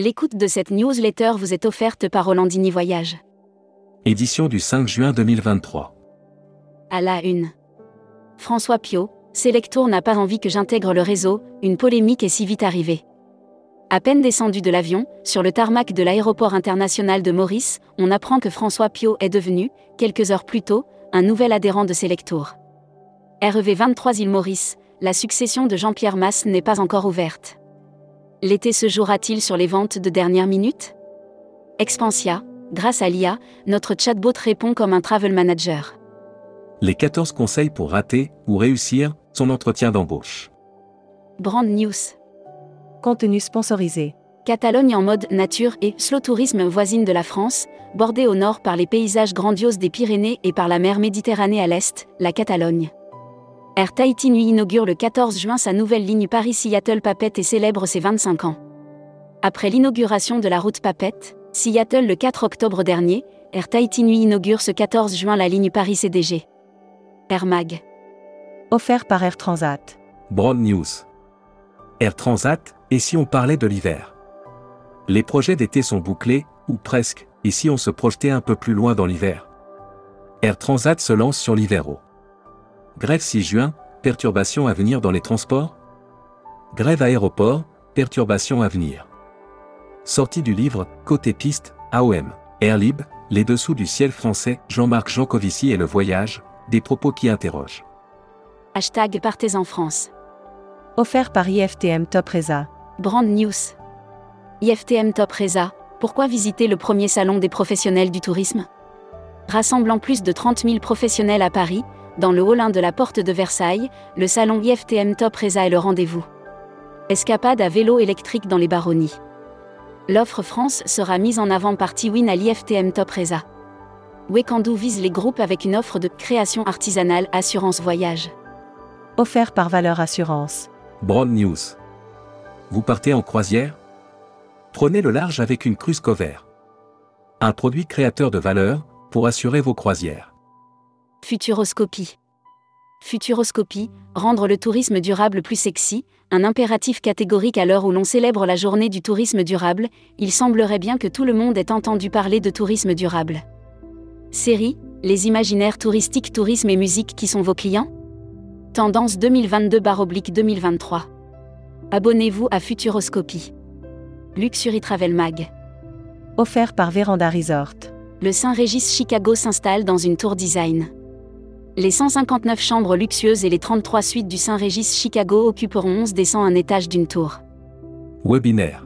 L'écoute de cette newsletter vous est offerte par Rolandini Voyage. Édition du 5 juin 2023. À la une. François Pio, Selectour n'a pas envie que j'intègre le réseau, une polémique est si vite arrivée. À peine descendu de l'avion, sur le tarmac de l'aéroport international de Maurice, on apprend que François Pio est devenu, quelques heures plus tôt, un nouvel adhérent de Selectour. REV 23 île Maurice, la succession de Jean-Pierre Masse n'est pas encore ouverte. L'été se jouera-t-il sur les ventes de dernière minute? Expansia, grâce à l'IA, notre chatbot répond comme un travel manager. Les 14 conseils pour rater ou réussir son entretien d'embauche. Brand News. Contenu sponsorisé. Catalogne en mode nature et slow tourisme voisine de la France, bordée au nord par les paysages grandioses des Pyrénées et par la mer Méditerranée à l'est, la Catalogne. Air Tahiti Nui inaugure le 14 juin sa nouvelle ligne Paris-Seattle-Papette et célèbre ses 25 ans. Après l'inauguration de la route Papette, Seattle le 4 octobre dernier, Air Tahiti Nui inaugure ce 14 juin la ligne Paris-CDG. Air Mag. Offert par Air Transat. Broad News. Air Transat, et si on parlait de l'hiver? Les projets d'été sont bouclés, ou presque, et si on se projetait un peu plus loin dans l'hiver? Air Transat se lance sur l'Hivero. Grève 6 juin, perturbations à venir dans les transports Grève aéroport, perturbations à venir. Sortie du livre Côté piste, AOM, Airlib, Les dessous du ciel français, Jean-Marc Jancovici et le voyage, des propos qui interrogent. Hashtag Partez en France. Offert par IFTM Top Reza. Brand News. IFTM Top Reza, pourquoi visiter le premier salon des professionnels du tourisme? Rassemblant plus de 30 000 professionnels à Paris, dans le hall 1 de la porte de Versailles, le salon IFTM Top Reza est le rendez-vous. Escapade à vélo électrique dans les baronnies. L'offre France sera mise en avant par Tiwin à l'IFTM Top Reza. Wekandu vise les groupes avec une offre de création artisanale assurance voyage. Offert par Valeur Assurance. Broad News. Vous partez en croisière? Prenez le large avec une cruise cover. Un produit créateur de valeur pour assurer vos croisières. Futuroscopie. Futuroscopie, rendre le tourisme durable plus sexy, un impératif catégorique à l'heure où l'on célèbre la journée du tourisme durable, il semblerait bien que tout le monde ait entendu parler de tourisme durable. Série, les imaginaires touristiques, tourisme et musique qui sont vos clients? Tendance 2022-2023. Abonnez-vous à Futuroscopie. Luxury Travel Mag. Offert par Véranda Resort. Le Saint-Régis Chicago s'installe dans une tour design. Les 159 chambres luxueuses et les 33 suites du Saint-Régis Chicago occuperont 11 descend un étage d'une tour. Webinaire.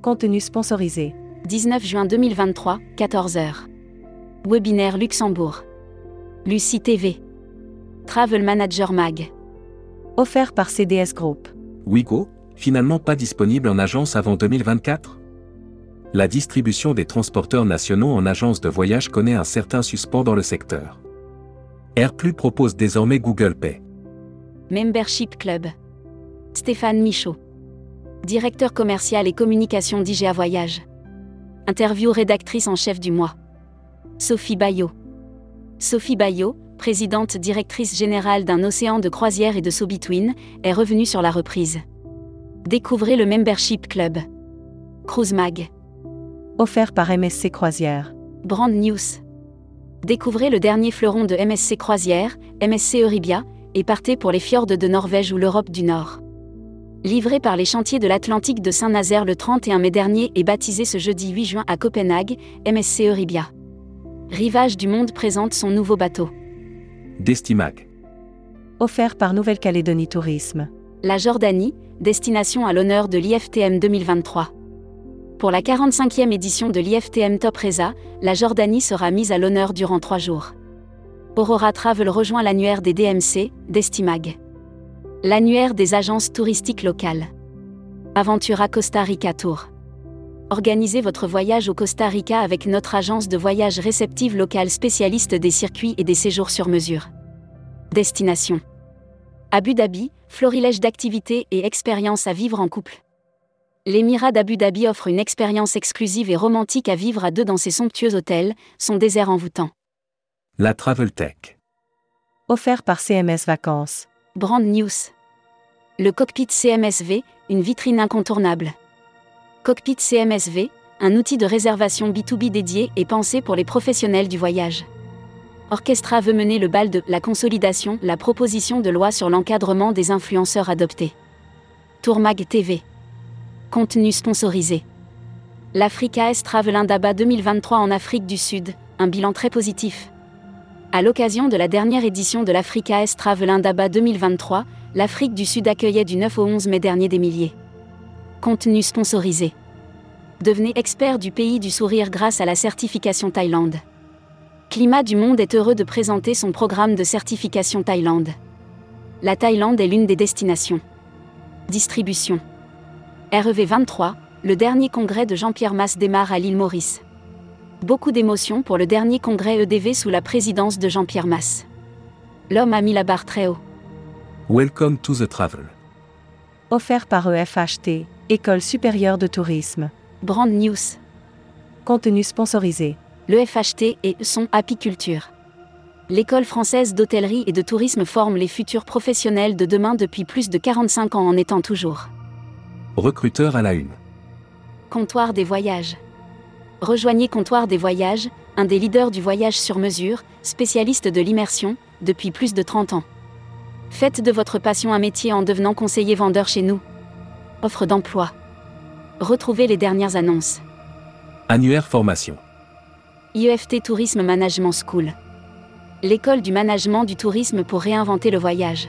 Contenu sponsorisé. 19 juin 2023, 14h. Webinaire Luxembourg. Lucie TV. Travel Manager Mag. Offert par CDS Group. Wigo, finalement pas disponible en agence avant 2024 La distribution des transporteurs nationaux en agence de voyage connaît un certain suspens dans le secteur. AirPlus propose désormais Google Pay. Membership Club. Stéphane Michaud. Directeur commercial et communication d'IGA Voyage. Interview rédactrice en chef du mois. Sophie Bayot. Sophie Bayot, présidente directrice générale d'un océan de croisière et de So Between, est revenue sur la reprise. Découvrez le Membership Club. Cruise Mag. Offert par MSC Croisière. Brand News. Découvrez le dernier fleuron de MSC Croisière, MSC Euribia, et partez pour les fjords de Norvège ou l'Europe du Nord. Livré par les chantiers de l'Atlantique de Saint-Nazaire le 31 mai dernier et baptisé ce jeudi 8 juin à Copenhague, MSC Euribia. Rivage du Monde présente son nouveau bateau. Destimac. Offert par Nouvelle-Calédonie Tourisme. La Jordanie, destination à l'honneur de l'IFTM 2023. Pour la 45e édition de l'IFTM Top Reza, la Jordanie sera mise à l'honneur durant trois jours. Aurora Travel rejoint l'annuaire des DMC, Destimag. L'annuaire des agences touristiques locales. Aventura Costa Rica Tour. Organisez votre voyage au Costa Rica avec notre agence de voyage réceptive locale spécialiste des circuits et des séjours sur mesure. Destination. Abu Dhabi, florilège d'activités et expériences à vivre en couple. L'émirat d'Abu Dhabi offre une expérience exclusive et romantique à vivre à deux dans ses somptueux hôtels, son désert envoûtant. La Travel Tech. Offert par CMS Vacances. Brand News. Le cockpit CMSV, une vitrine incontournable. Cockpit CMSV, un outil de réservation B2B dédié et pensé pour les professionnels du voyage. Orchestra veut mener le bal de la consolidation, la proposition de loi sur l'encadrement des influenceurs adoptés. Tourmag TV. Contenu sponsorisé. L'Africa S Travel Indaba 2023 en Afrique du Sud, un bilan très positif. À l'occasion de la dernière édition de l'Africa S Travel Indaba 2023, l'Afrique du Sud accueillait du 9 au 11 mai dernier des milliers. Contenu sponsorisé. Devenez expert du pays du sourire grâce à la certification Thaïlande. Climat du Monde est heureux de présenter son programme de certification Thaïlande. La Thaïlande est l'une des destinations. Distribution. REV 23, le dernier congrès de Jean-Pierre Masse démarre à l'île Maurice. Beaucoup d'émotions pour le dernier congrès EDV sous la présidence de Jean-Pierre Masse. L'homme a mis la barre très haut. Welcome to the travel. Offert par EFHT, École supérieure de tourisme. Brand News. Contenu sponsorisé. Le FHT et son apiculture. L'école française d'hôtellerie et de tourisme forme les futurs professionnels de demain depuis plus de 45 ans en étant toujours. Recruteur à la une. Comptoir des voyages. Rejoignez Comptoir des voyages, un des leaders du voyage sur mesure, spécialiste de l'immersion, depuis plus de 30 ans. Faites de votre passion un métier en devenant conseiller vendeur chez nous. Offre d'emploi. Retrouvez les dernières annonces. Annuaire formation. IEFT Tourisme Management School. L'école du management du tourisme pour réinventer le voyage.